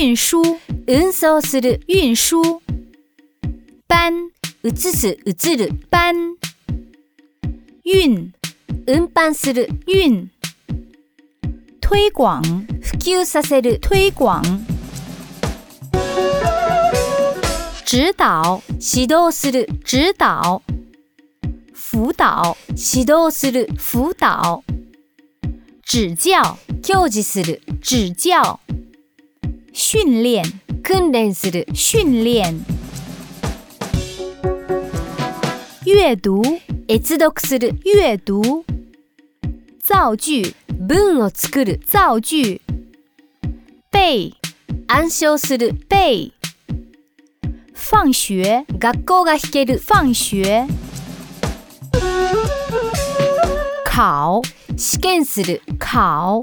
运输，運送する，运输。搬、移す、移る、搬。运、運搬する、运。推广、普及させる、推广。指导、指導する、指导。辅导、指導する、辅导。指教、教習する、指教。訓練訓練する訓練阅读閲読する阅读造句文を作る造句背暗唱する背放学学校が弾ける放学考試験する考